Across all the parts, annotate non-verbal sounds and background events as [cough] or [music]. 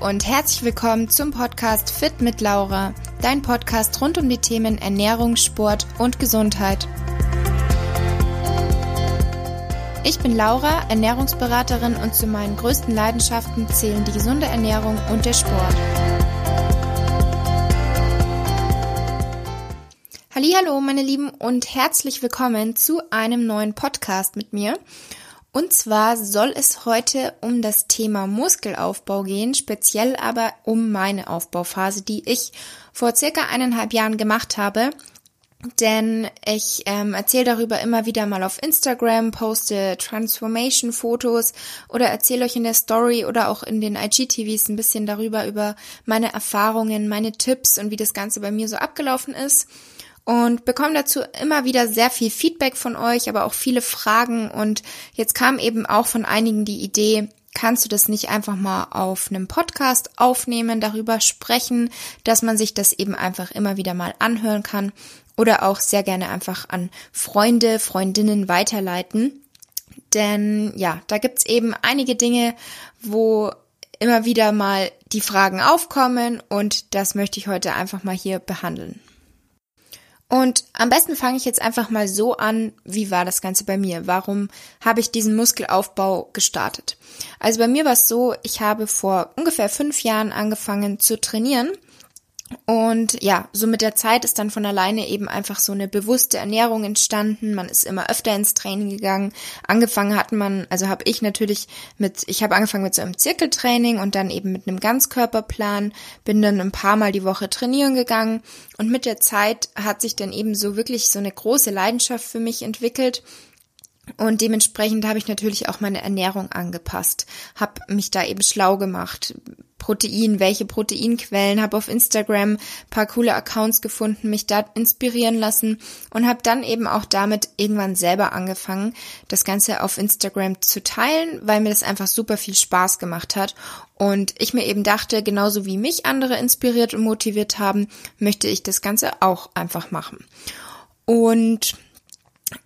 und herzlich willkommen zum Podcast Fit mit Laura, dein Podcast rund um die Themen Ernährung, Sport und Gesundheit. Ich bin Laura, Ernährungsberaterin und zu meinen größten Leidenschaften zählen die gesunde Ernährung und der Sport. Hallo, meine Lieben und herzlich willkommen zu einem neuen Podcast mit mir. Und zwar soll es heute um das Thema Muskelaufbau gehen, speziell aber um meine Aufbauphase, die ich vor circa eineinhalb Jahren gemacht habe. Denn ich ähm, erzähle darüber immer wieder mal auf Instagram, poste Transformation-Fotos oder erzähle euch in der Story oder auch in den IGTVs ein bisschen darüber, über meine Erfahrungen, meine Tipps und wie das Ganze bei mir so abgelaufen ist und bekomme dazu immer wieder sehr viel Feedback von euch, aber auch viele Fragen und jetzt kam eben auch von einigen die Idee, kannst du das nicht einfach mal auf einem Podcast aufnehmen, darüber sprechen, dass man sich das eben einfach immer wieder mal anhören kann oder auch sehr gerne einfach an Freunde, Freundinnen weiterleiten. Denn ja, da gibt's eben einige Dinge, wo immer wieder mal die Fragen aufkommen und das möchte ich heute einfach mal hier behandeln. Und am besten fange ich jetzt einfach mal so an, wie war das Ganze bei mir? Warum habe ich diesen Muskelaufbau gestartet? Also bei mir war es so, ich habe vor ungefähr fünf Jahren angefangen zu trainieren und ja, so mit der Zeit ist dann von alleine eben einfach so eine bewusste Ernährung entstanden. Man ist immer öfter ins Training gegangen. Angefangen hat man, also habe ich natürlich mit, ich habe angefangen mit so einem Zirkeltraining und dann eben mit einem Ganzkörperplan, bin dann ein paar Mal die Woche trainieren gegangen und mit der Zeit hat sich dann eben so wirklich so eine große Leidenschaft für mich entwickelt. Und dementsprechend habe ich natürlich auch meine Ernährung angepasst, habe mich da eben schlau gemacht, Protein, welche Proteinquellen, habe auf Instagram paar coole Accounts gefunden, mich da inspirieren lassen und habe dann eben auch damit irgendwann selber angefangen, das Ganze auf Instagram zu teilen, weil mir das einfach super viel Spaß gemacht hat und ich mir eben dachte, genauso wie mich andere inspiriert und motiviert haben, möchte ich das Ganze auch einfach machen. Und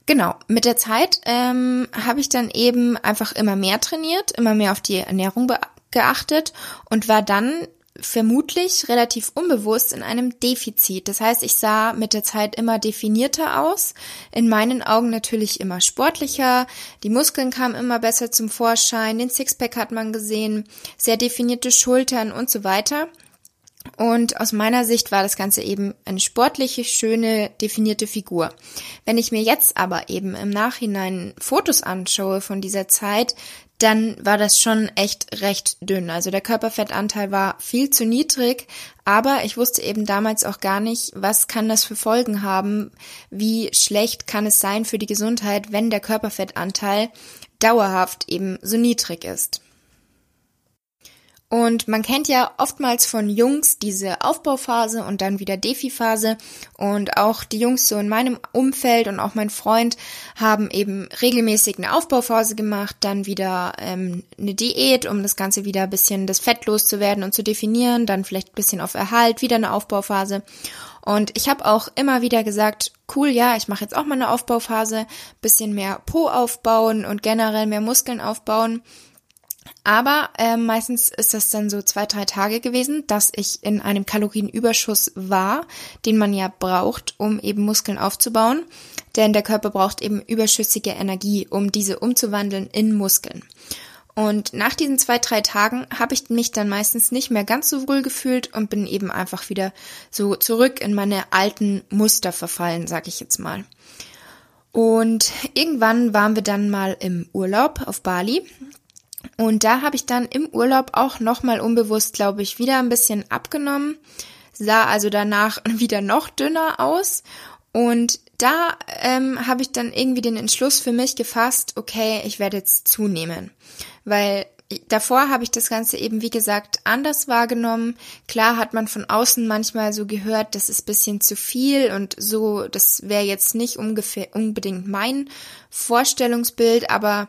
Genau, mit der Zeit ähm, habe ich dann eben einfach immer mehr trainiert, immer mehr auf die Ernährung geachtet und war dann vermutlich relativ unbewusst in einem Defizit. Das heißt, ich sah mit der Zeit immer definierter aus, in meinen Augen natürlich immer sportlicher, die Muskeln kamen immer besser zum Vorschein, den Sixpack hat man gesehen, sehr definierte Schultern und so weiter. Und aus meiner Sicht war das Ganze eben eine sportliche, schöne, definierte Figur. Wenn ich mir jetzt aber eben im Nachhinein Fotos anschaue von dieser Zeit, dann war das schon echt recht dünn. Also der Körperfettanteil war viel zu niedrig, aber ich wusste eben damals auch gar nicht, was kann das für Folgen haben, wie schlecht kann es sein für die Gesundheit, wenn der Körperfettanteil dauerhaft eben so niedrig ist. Und man kennt ja oftmals von Jungs diese Aufbauphase und dann wieder Defi-Phase. Und auch die Jungs so in meinem Umfeld und auch mein Freund haben eben regelmäßig eine Aufbauphase gemacht, dann wieder ähm, eine Diät, um das Ganze wieder ein bisschen das Fett loszuwerden und zu definieren, dann vielleicht ein bisschen auf Erhalt, wieder eine Aufbauphase. Und ich habe auch immer wieder gesagt, cool, ja, ich mache jetzt auch mal eine Aufbauphase, bisschen mehr Po aufbauen und generell mehr Muskeln aufbauen. Aber äh, meistens ist das dann so zwei, drei Tage gewesen, dass ich in einem Kalorienüberschuss war, den man ja braucht, um eben Muskeln aufzubauen. Denn der Körper braucht eben überschüssige Energie, um diese umzuwandeln in Muskeln. Und nach diesen zwei, drei Tagen habe ich mich dann meistens nicht mehr ganz so wohl gefühlt und bin eben einfach wieder so zurück in meine alten Muster verfallen, sag ich jetzt mal. Und irgendwann waren wir dann mal im Urlaub auf Bali und da habe ich dann im Urlaub auch nochmal unbewusst, glaube ich, wieder ein bisschen abgenommen, sah also danach [laughs] wieder noch dünner aus. Und da ähm, habe ich dann irgendwie den Entschluss für mich gefasst, okay, ich werde jetzt zunehmen. Weil davor habe ich das Ganze eben, wie gesagt, anders wahrgenommen. Klar hat man von außen manchmal so gehört, das ist bisschen zu viel und so, das wäre jetzt nicht ungefähr unbedingt mein Vorstellungsbild, aber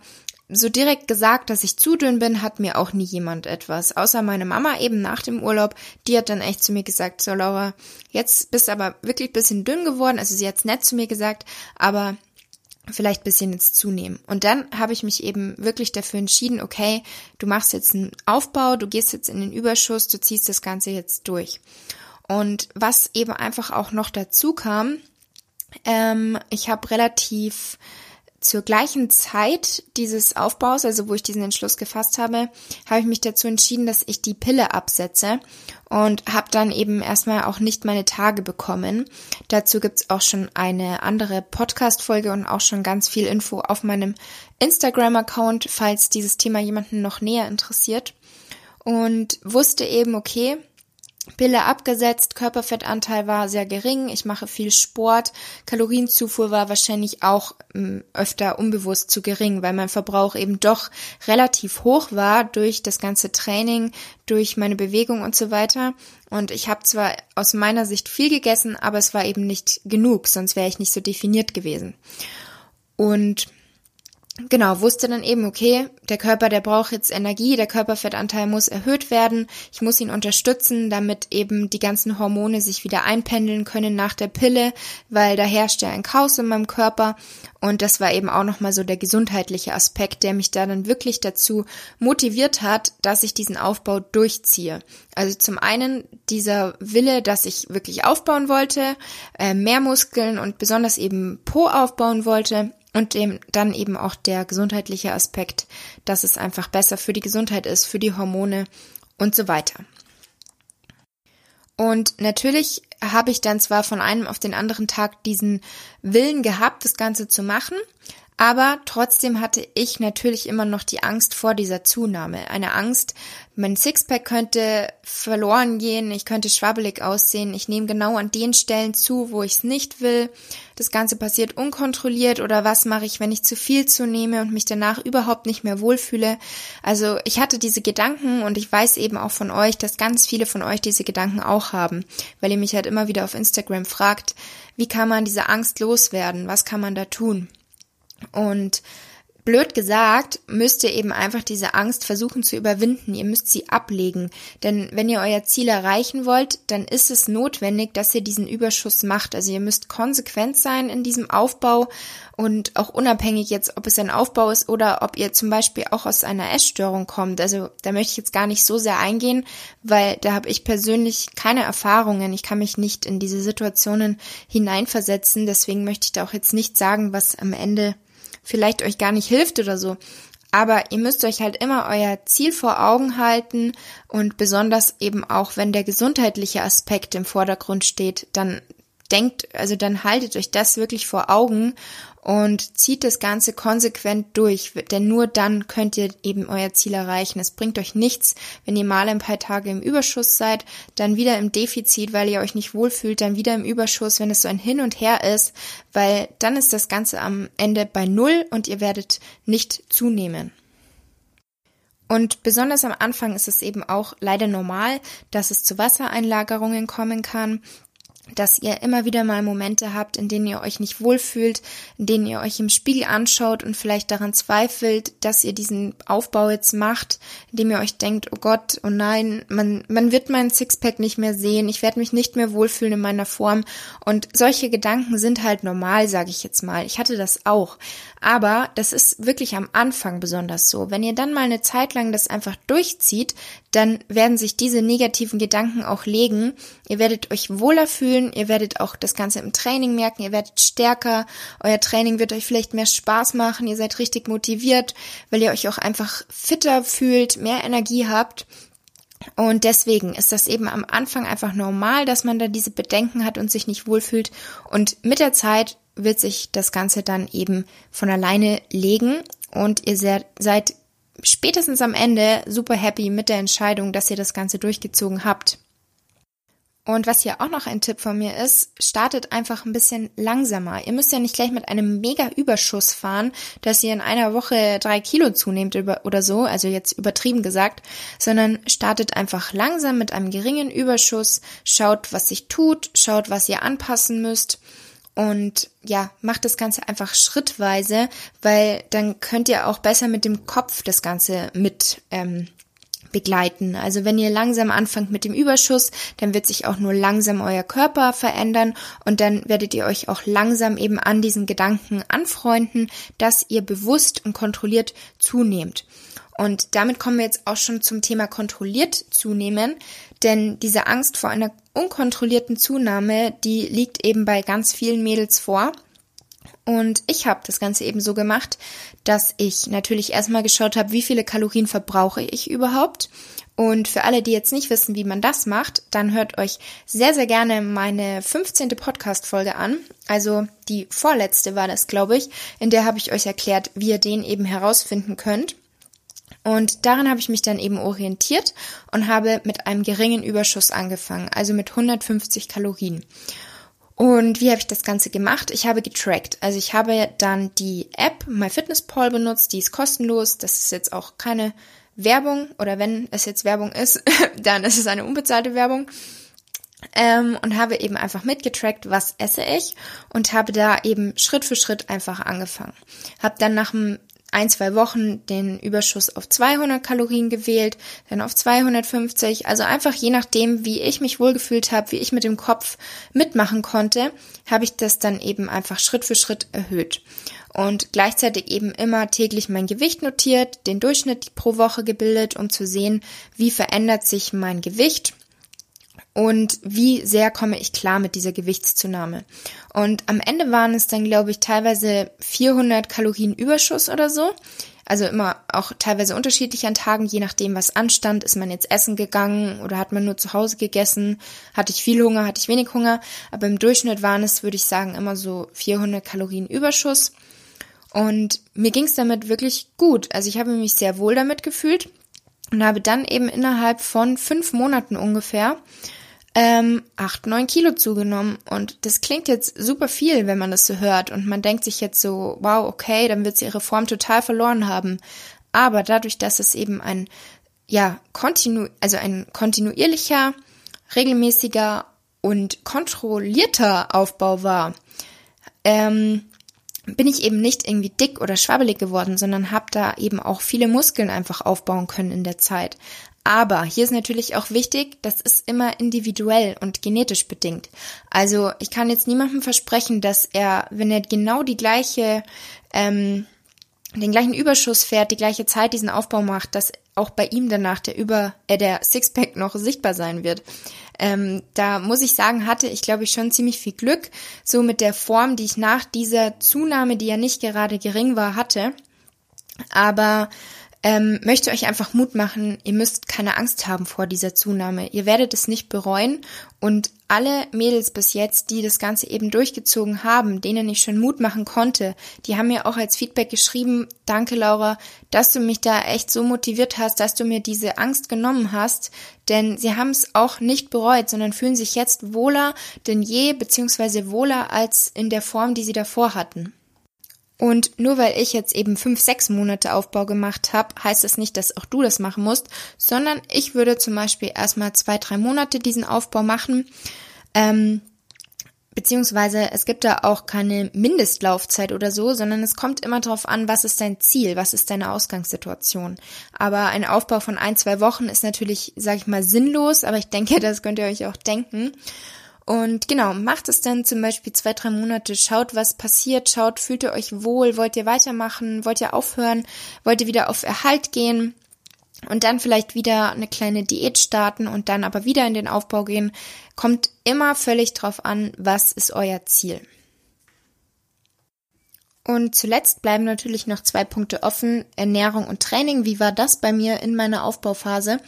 so direkt gesagt, dass ich zu dünn bin, hat mir auch nie jemand etwas. Außer meine Mama eben nach dem Urlaub. Die hat dann echt zu mir gesagt, so Laura, jetzt bist du aber wirklich bisschen dünn geworden. Also sie hat's nett zu mir gesagt, aber vielleicht bisschen jetzt zunehmen. Und dann habe ich mich eben wirklich dafür entschieden, okay, du machst jetzt einen Aufbau, du gehst jetzt in den Überschuss, du ziehst das Ganze jetzt durch. Und was eben einfach auch noch dazu kam, ähm, ich habe relativ zur gleichen Zeit dieses Aufbaus, also wo ich diesen Entschluss gefasst habe, habe ich mich dazu entschieden, dass ich die Pille absetze und habe dann eben erstmal auch nicht meine Tage bekommen. Dazu gibt's auch schon eine andere Podcast-Folge und auch schon ganz viel Info auf meinem Instagram-Account, falls dieses Thema jemanden noch näher interessiert. Und wusste eben, okay, Pille abgesetzt, Körperfettanteil war sehr gering, ich mache viel Sport, Kalorienzufuhr war wahrscheinlich auch ähm, öfter unbewusst zu gering, weil mein Verbrauch eben doch relativ hoch war durch das ganze Training, durch meine Bewegung und so weiter. Und ich habe zwar aus meiner Sicht viel gegessen, aber es war eben nicht genug, sonst wäre ich nicht so definiert gewesen. Und genau, wusste dann eben, okay, der Körper, der braucht jetzt Energie, der Körperfettanteil muss erhöht werden, ich muss ihn unterstützen, damit eben die ganzen Hormone sich wieder einpendeln können nach der Pille, weil da herrscht ja ein Chaos in meinem Körper. Und das war eben auch nochmal so der gesundheitliche Aspekt, der mich da dann wirklich dazu motiviert hat, dass ich diesen Aufbau durchziehe. Also zum einen dieser Wille, dass ich wirklich aufbauen wollte, äh, mehr Muskeln und besonders eben Po aufbauen wollte und dem dann eben auch der gesundheitliche Aspekt, dass es einfach besser für die Gesundheit ist, für die Hormone und so weiter. Und natürlich habe ich dann zwar von einem auf den anderen Tag diesen Willen gehabt, das Ganze zu machen, aber trotzdem hatte ich natürlich immer noch die Angst vor dieser Zunahme. Eine Angst, mein Sixpack könnte verloren gehen, ich könnte schwabbelig aussehen, ich nehme genau an den Stellen zu, wo ich es nicht will. Das Ganze passiert unkontrolliert oder was mache ich, wenn ich zu viel zunehme und mich danach überhaupt nicht mehr wohlfühle. Also ich hatte diese Gedanken und ich weiß eben auch von euch, dass ganz viele von euch diese Gedanken auch haben, weil ihr mich halt immer wieder auf Instagram fragt, wie kann man diese Angst loswerden, was kann man da tun? Und blöd gesagt, müsst ihr eben einfach diese Angst versuchen zu überwinden. Ihr müsst sie ablegen. Denn wenn ihr euer Ziel erreichen wollt, dann ist es notwendig, dass ihr diesen Überschuss macht. Also ihr müsst konsequent sein in diesem Aufbau und auch unabhängig jetzt, ob es ein Aufbau ist oder ob ihr zum Beispiel auch aus einer Essstörung kommt. Also da möchte ich jetzt gar nicht so sehr eingehen, weil da habe ich persönlich keine Erfahrungen. Ich kann mich nicht in diese Situationen hineinversetzen. Deswegen möchte ich da auch jetzt nicht sagen, was am Ende vielleicht euch gar nicht hilft oder so. Aber ihr müsst euch halt immer euer Ziel vor Augen halten und besonders eben auch, wenn der gesundheitliche Aspekt im Vordergrund steht, dann denkt, also dann haltet euch das wirklich vor Augen und zieht das Ganze konsequent durch, denn nur dann könnt ihr eben euer Ziel erreichen. Es bringt euch nichts, wenn ihr mal ein paar Tage im Überschuss seid, dann wieder im Defizit, weil ihr euch nicht wohlfühlt, dann wieder im Überschuss, wenn es so ein Hin und Her ist, weil dann ist das Ganze am Ende bei Null und ihr werdet nicht zunehmen. Und besonders am Anfang ist es eben auch leider normal, dass es zu Wassereinlagerungen kommen kann dass ihr immer wieder mal Momente habt, in denen ihr euch nicht wohlfühlt, in denen ihr euch im Spiegel anschaut und vielleicht daran zweifelt, dass ihr diesen Aufbau jetzt macht, indem ihr euch denkt, oh Gott, oh nein, man, man wird meinen Sixpack nicht mehr sehen, ich werde mich nicht mehr wohlfühlen in meiner Form. Und solche Gedanken sind halt normal, sage ich jetzt mal. Ich hatte das auch. Aber das ist wirklich am Anfang besonders so. Wenn ihr dann mal eine Zeit lang das einfach durchzieht, dann werden sich diese negativen Gedanken auch legen. Ihr werdet euch wohler fühlen, ihr werdet auch das Ganze im Training merken, ihr werdet stärker, euer Training wird euch vielleicht mehr Spaß machen, ihr seid richtig motiviert, weil ihr euch auch einfach fitter fühlt, mehr Energie habt. Und deswegen ist das eben am Anfang einfach normal, dass man da diese Bedenken hat und sich nicht wohlfühlt. Und mit der Zeit wird sich das Ganze dann eben von alleine legen und ihr seid spätestens am Ende super happy mit der Entscheidung, dass ihr das Ganze durchgezogen habt. Und was hier auch noch ein Tipp von mir ist, startet einfach ein bisschen langsamer. Ihr müsst ja nicht gleich mit einem mega Überschuss fahren, dass ihr in einer Woche drei Kilo zunehmt oder so, also jetzt übertrieben gesagt, sondern startet einfach langsam mit einem geringen Überschuss, schaut, was sich tut, schaut, was ihr anpassen müsst und ja, macht das Ganze einfach schrittweise, weil dann könnt ihr auch besser mit dem Kopf das Ganze mit ähm, begleiten. Also wenn ihr langsam anfangt mit dem Überschuss, dann wird sich auch nur langsam euer Körper verändern und dann werdet ihr euch auch langsam eben an diesen Gedanken anfreunden, dass ihr bewusst und kontrolliert zunehmt. Und damit kommen wir jetzt auch schon zum Thema kontrolliert zunehmen, denn diese Angst vor einer unkontrollierten Zunahme, die liegt eben bei ganz vielen Mädels vor. Und ich habe das Ganze eben so gemacht, dass ich natürlich erstmal geschaut habe, wie viele Kalorien verbrauche ich überhaupt. Und für alle, die jetzt nicht wissen, wie man das macht, dann hört euch sehr, sehr gerne meine 15. Podcast-Folge an. Also die vorletzte war das, glaube ich. In der habe ich euch erklärt, wie ihr den eben herausfinden könnt. Und daran habe ich mich dann eben orientiert und habe mit einem geringen Überschuss angefangen, also mit 150 Kalorien. Und wie habe ich das Ganze gemacht? Ich habe getrackt. Also ich habe dann die App MyFitnessPal benutzt, die ist kostenlos. Das ist jetzt auch keine Werbung oder wenn es jetzt Werbung ist, [laughs] dann ist es eine unbezahlte Werbung. Ähm, und habe eben einfach mitgetrackt, was esse ich und habe da eben Schritt für Schritt einfach angefangen. Habe dann nach einem ein, zwei Wochen den Überschuss auf 200 Kalorien gewählt, dann auf 250. Also einfach je nachdem, wie ich mich wohlgefühlt habe, wie ich mit dem Kopf mitmachen konnte, habe ich das dann eben einfach Schritt für Schritt erhöht. Und gleichzeitig eben immer täglich mein Gewicht notiert, den Durchschnitt pro Woche gebildet, um zu sehen, wie verändert sich mein Gewicht und wie sehr komme ich klar mit dieser Gewichtszunahme. Und am Ende waren es dann, glaube ich, teilweise 400 Kalorien Überschuss oder so. Also immer auch teilweise unterschiedlich an Tagen, je nachdem, was anstand. Ist man jetzt essen gegangen oder hat man nur zu Hause gegessen? Hatte ich viel Hunger, hatte ich wenig Hunger? Aber im Durchschnitt waren es, würde ich sagen, immer so 400 Kalorien Überschuss. Und mir ging es damit wirklich gut. Also ich habe mich sehr wohl damit gefühlt und habe dann eben innerhalb von fünf Monaten ungefähr ähm, 8, 9 Kilo zugenommen. Und das klingt jetzt super viel, wenn man das so hört. Und man denkt sich jetzt so, wow, okay, dann wird sie ihre Form total verloren haben. Aber dadurch, dass es eben ein, ja, kontinu, also ein kontinuierlicher, regelmäßiger und kontrollierter Aufbau war, ähm, bin ich eben nicht irgendwie dick oder schwabbelig geworden, sondern habe da eben auch viele Muskeln einfach aufbauen können in der Zeit. Aber hier ist natürlich auch wichtig, das ist immer individuell und genetisch bedingt. Also ich kann jetzt niemandem versprechen, dass er, wenn er genau die gleiche, ähm, den gleichen Überschuss fährt, die gleiche Zeit diesen Aufbau macht, dass auch bei ihm danach der Über, äh, der Sixpack [laughs] noch sichtbar sein wird. Ähm, da muss ich sagen, hatte ich glaube ich schon ziemlich viel Glück, so mit der Form, die ich nach dieser Zunahme, die ja nicht gerade gering war, hatte. Aber ähm, möchte euch einfach Mut machen, ihr müsst keine Angst haben vor dieser Zunahme. Ihr werdet es nicht bereuen und alle Mädels bis jetzt, die das Ganze eben durchgezogen haben, denen ich schon Mut machen konnte, die haben mir auch als Feedback geschrieben, danke Laura, dass du mich da echt so motiviert hast, dass du mir diese Angst genommen hast, denn sie haben es auch nicht bereut, sondern fühlen sich jetzt wohler denn je, beziehungsweise wohler als in der Form, die sie davor hatten. Und nur weil ich jetzt eben fünf, sechs Monate Aufbau gemacht habe, heißt das nicht, dass auch du das machen musst, sondern ich würde zum Beispiel erstmal zwei, drei Monate diesen Aufbau machen. Ähm, beziehungsweise es gibt da auch keine Mindestlaufzeit oder so, sondern es kommt immer darauf an, was ist dein Ziel, was ist deine Ausgangssituation. Aber ein Aufbau von ein, zwei Wochen ist natürlich, sag ich mal, sinnlos, aber ich denke, [laughs] das könnt ihr euch auch denken. Und genau, macht es dann zum Beispiel zwei, drei Monate, schaut, was passiert, schaut, fühlt ihr euch wohl, wollt ihr weitermachen, wollt ihr aufhören, wollt ihr wieder auf Erhalt gehen und dann vielleicht wieder eine kleine Diät starten und dann aber wieder in den Aufbau gehen. Kommt immer völlig drauf an, was ist euer Ziel. Und zuletzt bleiben natürlich noch zwei Punkte offen, Ernährung und Training. Wie war das bei mir in meiner Aufbauphase?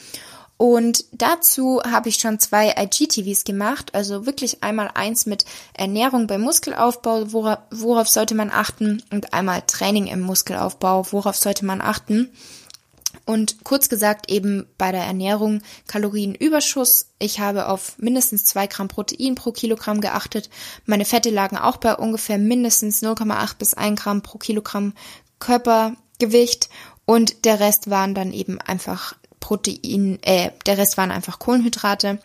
Und dazu habe ich schon zwei IGTVs gemacht, also wirklich einmal eins mit Ernährung beim Muskelaufbau, worauf, worauf sollte man achten, und einmal Training im Muskelaufbau, worauf sollte man achten. Und kurz gesagt eben bei der Ernährung Kalorienüberschuss. Ich habe auf mindestens zwei Gramm Protein pro Kilogramm geachtet. Meine Fette lagen auch bei ungefähr mindestens 0,8 bis 1 Gramm pro Kilogramm Körpergewicht. Und der Rest waren dann eben einfach Protein, äh, der Rest waren einfach Kohlenhydrate.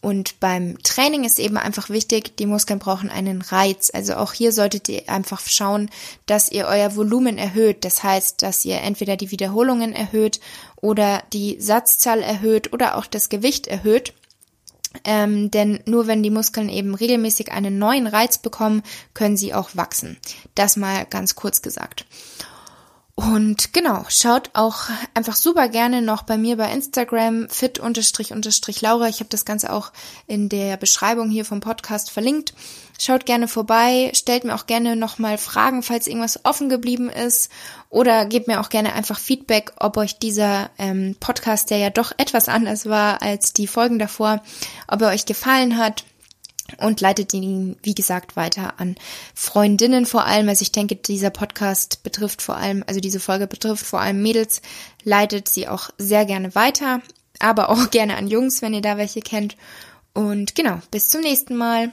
Und beim Training ist eben einfach wichtig, die Muskeln brauchen einen Reiz. Also auch hier solltet ihr einfach schauen, dass ihr euer Volumen erhöht. Das heißt, dass ihr entweder die Wiederholungen erhöht oder die Satzzahl erhöht oder auch das Gewicht erhöht. Ähm, denn nur wenn die Muskeln eben regelmäßig einen neuen Reiz bekommen, können sie auch wachsen. Das mal ganz kurz gesagt. Und genau, schaut auch einfach super gerne noch bei mir bei Instagram fit-laura. Ich habe das Ganze auch in der Beschreibung hier vom Podcast verlinkt. Schaut gerne vorbei, stellt mir auch gerne nochmal Fragen, falls irgendwas offen geblieben ist. Oder gebt mir auch gerne einfach Feedback, ob euch dieser ähm, Podcast, der ja doch etwas anders war als die Folgen davor, ob er euch gefallen hat und leitet ihn, wie gesagt, weiter an Freundinnen vor allem. Also ich denke, dieser Podcast betrifft vor allem, also diese Folge betrifft vor allem Mädels, leitet sie auch sehr gerne weiter, aber auch [laughs] gerne an Jungs, wenn ihr da welche kennt. Und genau, bis zum nächsten Mal.